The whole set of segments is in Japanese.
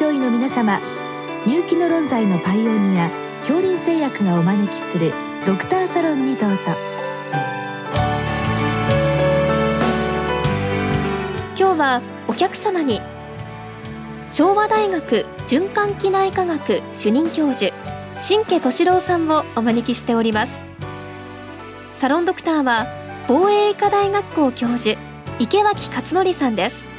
症医の皆様入気の論剤のパイオニア恐林製薬がお招きするドクターサロンにどうぞ。今日はお客様に昭和大学循環器内科学主任教授新家敏郎さんをお招きしております。サロンドクターは防衛医科大学校教授池脇勝則さんです。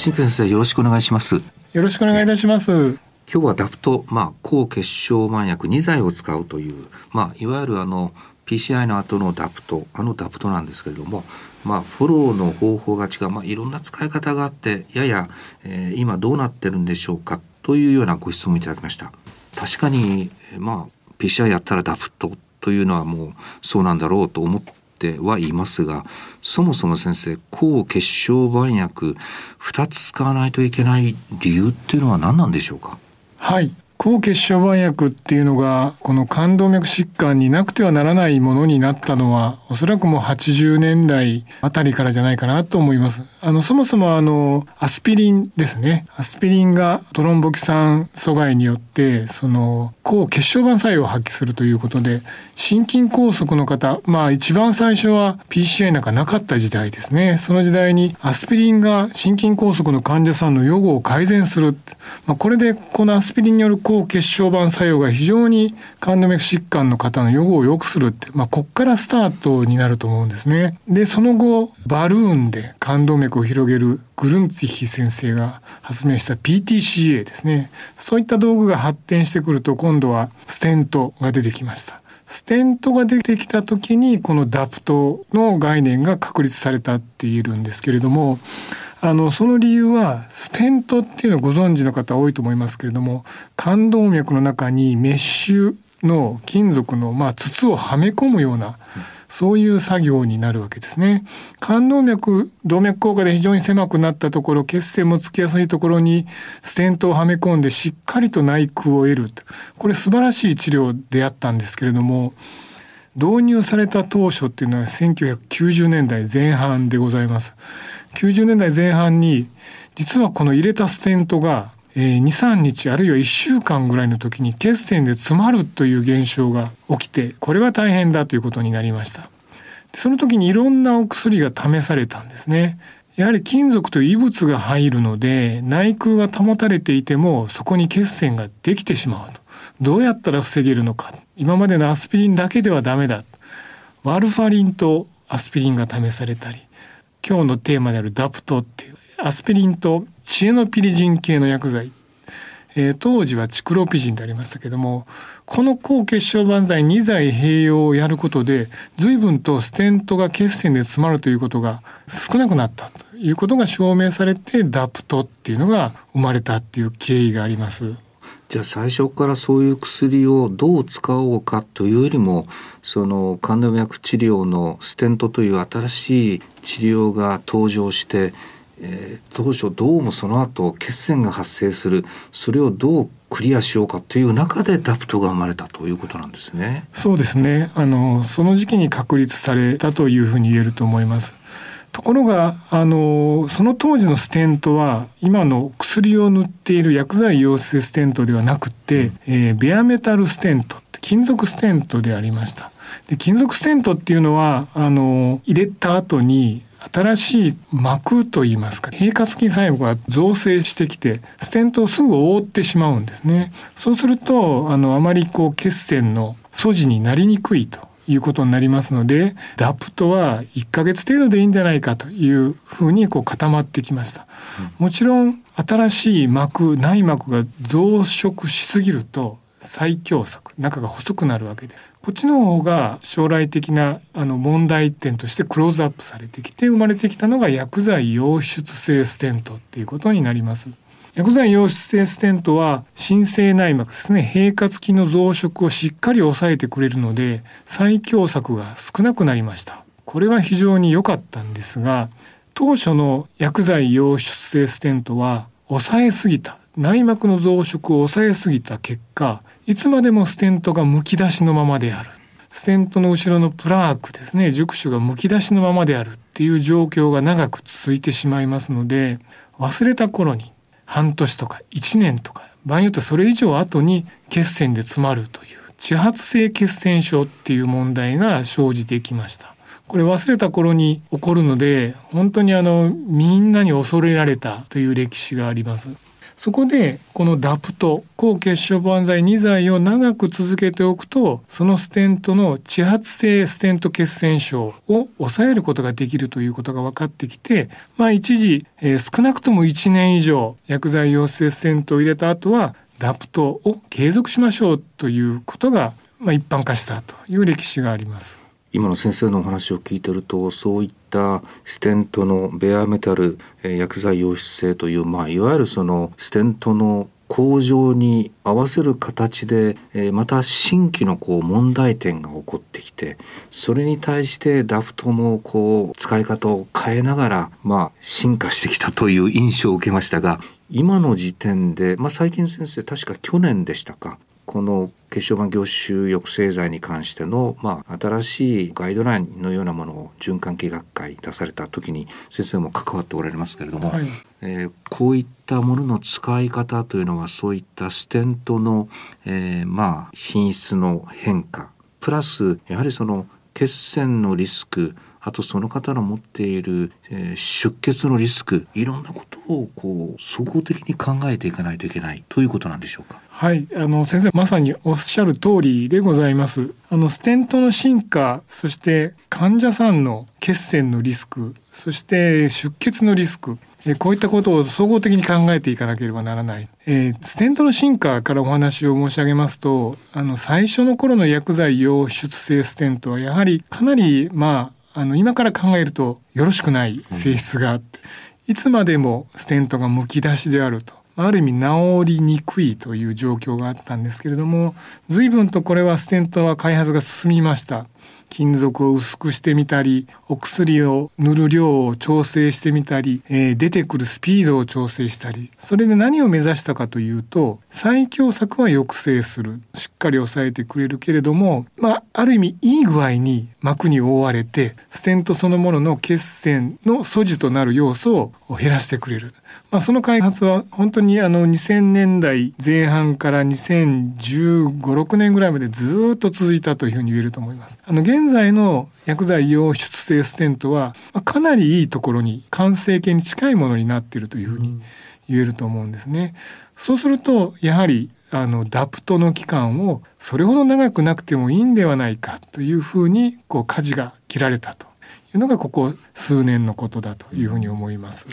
新先生よろしくお願いします。よろしくお願いいたします。今日は DAPT、まあ、抗血小板薬2剤を使うという、まあ、いわゆるあの PCI の後の DAPT あの DAPT なんですけれども、まあ、フォローの方法が違う、まあ、いろんな使い方があってやや、えー、今どうなってるんでしょうかというようなご質問いただきました。確かに、まあ、PCI やったら DAPT というのはもうそうなんだろうと思っってはいますがそもそも先生抗血小板薬2つ使わないといけない理由っていうのは何なんでしょうか？はい。抗血小板薬っていうのがこの冠動脈疾患になくてはならないものになったのはおそらくもう80年代あたりからじゃないかなと思います。あのそもそもあのアスピリンですね。アスピリンがトロンボキ酸阻害によってその抗血小板作用を発揮するということで心筋梗塞の方まあ一番最初は PCI なんかなかった時代ですね。その時代にアスピリンが心筋梗塞の患者さんの予後を改善する。まあ、これでこのアスピリンによる抗血小板作用が非常に冠動脈疾患の方の予後を良くするって、まあ、こっからスタートになると思うんですね。で、その後、バルーンで冠動脈を広げるグルンツィヒ先生が発明した PTCA ですね。そういった道具が発展してくると、今度はステントが出てきました。ステントが出てきた時にこのダプトの概念が確立されたって言えるんですけれどもあのその理由はステントっていうのをご存知の方多いと思いますけれども冠動脈の中にメッシュの金属のまあ筒をはめ込むような、そういう作業になるわけですね。冠動脈、動脈硬化で非常に狭くなったところ、血栓もつきやすいところにステントをはめ込んでしっかりと内腔を得る。これ素晴らしい治療であったんですけれども、導入された当初っていうのは1990年代前半でございます。90年代前半に実はこの入れたステントが23日あるいは1週間ぐらいの時に血栓で詰まるという現象が起きてこれは大変だということになりました。その時にいろんなお薬が試されたんですね。やはり金属という異物が入るので内腔が保たれていてもそこに血栓ができてしまうと。どうやったら防げるのか。今までのアスピリンだけではダメだ。ワルファリンとアスピリンが試されたり。今日のテーマである DAPTっていうアスピリンとチエノピリジン系の薬剤、えー、当時はチクロピジンでありましたけどもこの抗血小板剤2剤併用をやることで随分とステントが血栓で詰まるということが少なくなったということが証明されて DAPTっていうのが生まれたっていう経緯があります。じゃあ最初からそういう薬をどう使おうかというよりもその冠動脈治療のステントという新しい治療が登場してえー、当初どうもその後血栓が発生するそれをどうクリアしようかという中でダプトが生まれたということなんですね。そうですね。あのその時期に確立されたというふうに言えると思います。ところがあのその当時のステントは今の薬を塗っている薬剤溶性ステントではなくて、えー、ベアメタルステント金属ステントでありました。で金属ステントっていうのはあの入れた後に新しい膜といいますか平滑筋細胞が造成してきてステントをすぐ覆ってしまうんですね。そうするとあのあまりこう血栓の素地になりにくいということになりますのでダプトは1ヶ月程度でいいんじゃないかというふうにこう固まってきました、うん、もちろん新しい膜内膜が増殖しすぎると再狭窄中が細くなるわけで。こっちの方が将来的なあの問題点としてクローズアップされてきて生まれてきたのが薬剤溶出性ステントっていうことになります。薬剤溶出性ステントは新生内膜ですね平滑肌の増殖をしっかり抑えてくれるので再狭窄が少なくなりました。これは非常に良かったんですが当初の薬剤溶出性ステントは抑えすぎた。内膜の増殖を抑えすぎた結果いつまでもステントがむき出しのままである。ステントの後ろのプラークですね熟手がむき出しのままであるっていう状況が長く続いてしまいますので忘れた頃に半年とか1年とか場合によってはそれ以上後に血栓で詰まるという地発性血栓症っていう問題が生じてきました。これ忘れた頃に起こるので本当にあのみんなに恐れられたという歴史があります。そこでこのダプト抗血小板剤2剤を長く続けておくとそのステントの地発性ステント血栓症を抑えることができるということが分かってきてまあ一時、えー、少なくとも1年以上薬剤陽性ステントを入れた後はダプトを継続しましょうということが、まあ、一般化したという歴史があります。今の先生のお話を聞いてるとそういったステントのベアメタル、薬剤溶出性という、まあ、いわゆるそのステントの向上に合わせる形で、え、また新規のこう問題点が起こってきてそれに対してダフトもこう使い方を変えながら、まあ、進化してきたという印象を受けましたが今の時点で、まあ、最近先生確か去年でしたかこの血小板凝集抑制剤に関しての、まあ、新しいガイドラインのようなものを循環器学会出された時に先生も関わっておられますけれども、はい、えー、こういったものの使い方というのはそういったステントの、えー、まあ品質の変化プラスやはりその血栓のリスクあとその方の持っている、えー、出血のリスクいろんなことをこう総合的に考えていかないといけないということなんでしょうか？はい、あの先生まさにおっしゃる通りでございます。あのステントの進化、そして患者さんの血栓のリスク、そして出血のリスク、こういったことを総合的に考えていかなければならない。えー、ステントの進化からお話を申し上げますと、あの最初の頃の薬剤溶出性ステントはやはりかなりまああの今から考えるとよろしくない性質があって、いつまでもステントがむき出しであると。ある意味治りにくいという状況があったんですけれども随分とこれはステントは開発が進みました。金属を薄くしてみたりお薬を塗る量を調整してみたり、えー、出てくるスピードを調整したりそれで何を目指したかというと最強策は抑制するしっかり抑えてくれるけれども、まあ、ある意味いい具合に膜に覆われてステントそのものの血栓の素地となる要素を減らしてくれる。まあ、その開発は本当にあの2000年代前半から2015、6年ぐらいまでずっと続いたというふうに言えると思います。あの現在の薬剤溶出性ステントはかなりいいところに完成形に近いものになっているというふうに言えると思うんですね。そうするとやはりあのダプトの期間をそれほど長くなくてもいいんではないかというふうにこう舵が切られたというのがここ数年のことだというふうに思います。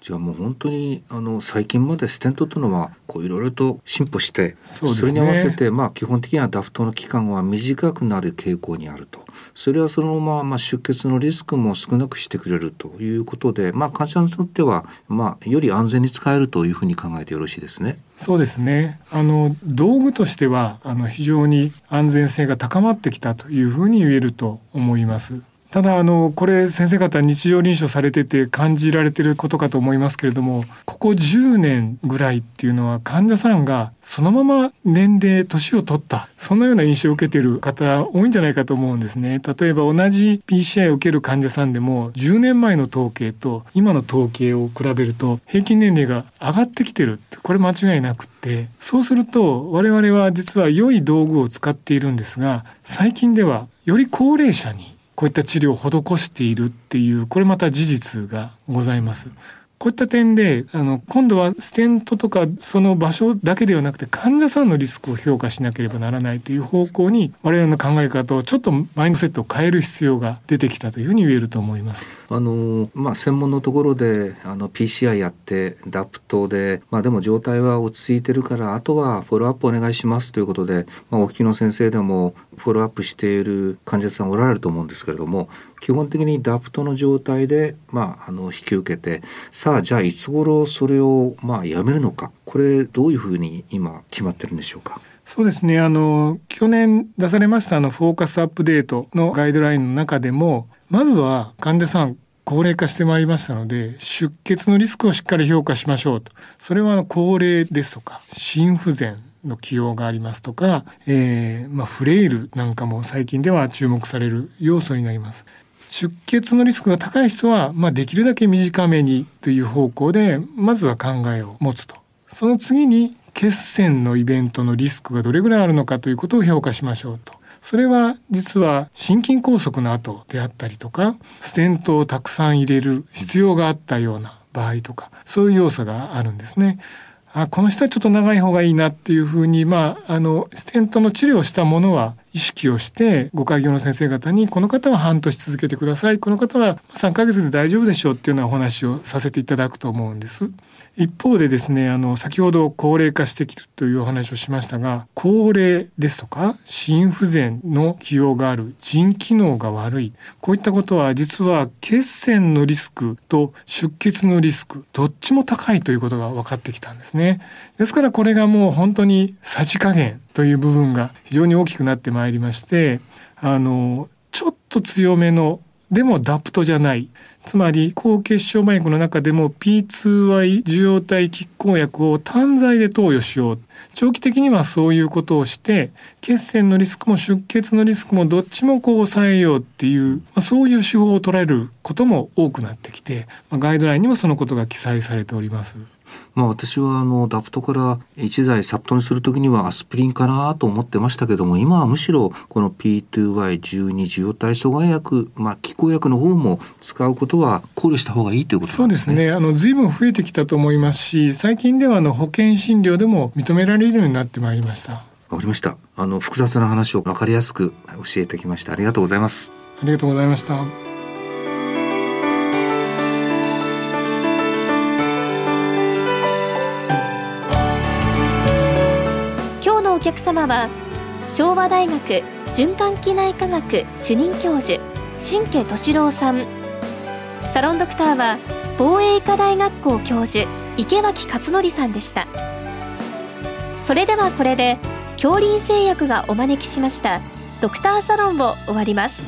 じゃあもう本当にあの最近までステントというのはこういろいろと進歩してそ、ね,、れに合わせてまあ基本的にはダフトの期間は短くなる傾向にあるとそれはそのまままあ出血のリスクも少なくしてくれるということで、まあ、患者にとってはまあより安全に使えるというふうに考えてよろしいですね。そうですねあの道具としてはあの非常に安全性が高まってきたというふうに言えると思います。ただあのこれ先生方日常臨床されてて感じられてることかと思いますけれどもここ10年ぐらいっていうのは患者さんがそのまま年齢年を取ったそんなような印象を受けてる方多いんじゃないかと思うんですね。例えば同じ PCI を受ける患者さんでも10年前の統計と今の統計を比べると平均年齢が上がってきてるこれ間違いなくってそうすると我々は実は良い道具を使っているんですが最近ではより高齢者にこういった治療を施しているっていうこれまた事実がございます。こういった点であの今度はステントとかその場所だけではなくて患者さんのリスクを評価しなければならないという方向に我々の考え方をちょっとマインドセットを変える必要が出てきたというふうに言えると思います。あのまあ専門のところであの PCI やってダプトでまあでも状態は落ち着いてるからあとはフォローアップお願いしますということで、まあ、お聞きの先生でもフォローアップしている患者さんおられると思うんですけれども基本的にダプトの状態で、まあ、あの引き受けてささあじゃあいつ頃それをまあやめるのか？これどういうふうに今決まってるんでしょうか？そうですね。あの去年出されましたあのフォーカスアップデートのガイドラインの中でもまずは患者さん高齢化してまいりましたので出血のリスクをしっかり評価しましょうと。それは高齢ですとか心不全の起用がありますとか、えーまあ、フレイルなんかも最近では注目される要素になります。出血のリスクが高い人は、まあ、できるだけ短めにという方向でまずは考えを持つとその次に血栓のイベントのリスクがどれぐらいあるのかということを評価しましょうとそれは実は心筋梗塞の後であったりとかステントをたくさん入れる必要があったような場合とかそういう要素があるんですね。あこの人はちょっと長い方がいいなっていうふうに、まあ、あのステントの治療をしたものは意識をしてご開業の先生方にこの方は半年続けてくださいこの方は3ヶ月で大丈夫でしょうっていうようなお話をさせていただくと思うんです。一方でですねあの先ほど高齢化してきるというお話をしましたが高齢ですとか心不全の起用がある腎機能が悪い。こういったことは実は血栓のリスクと出血のリスクどっちも高いということが分かってきたんですね。ですからこれがもう本当にさじ加減という部分が非常に大きくなってまいりましてあのちょっと強めのでもダプトじゃないつまり高血小麻薬の中でも P2Y 受容体拮抗薬を単剤で投与しよう長期的にはそういうことをして血栓のリスクも出血のリスクもどっちもこう抑えようっていう、まあ、そういう手法を取られることも多くなってきて、まあ、ガイドラインにもそのことが記載されております。まあ、私はあのダプトから一剤サットにする時にはアスプリンかなと思ってましたけども今はむしろこの P2Y12 受容体阻害薬、まあ、気候薬の方も使うことは考慮した方がいいということですね。そうですねあの随分増えてきたと思いますし最近ではあの保険診療でも認められるようになってまいりました。わかりました。あの複雑な話を分かりやすく教えてきましたありがとうございます。ありがとうございました。お客様は昭和大学循環器内科学主任教授新家敏郎さん。サロンドクターは防衛医科大学校教授池脇勝則さんでした。それではこれで恐林製薬がお招きしましたドクターサロンを終わります。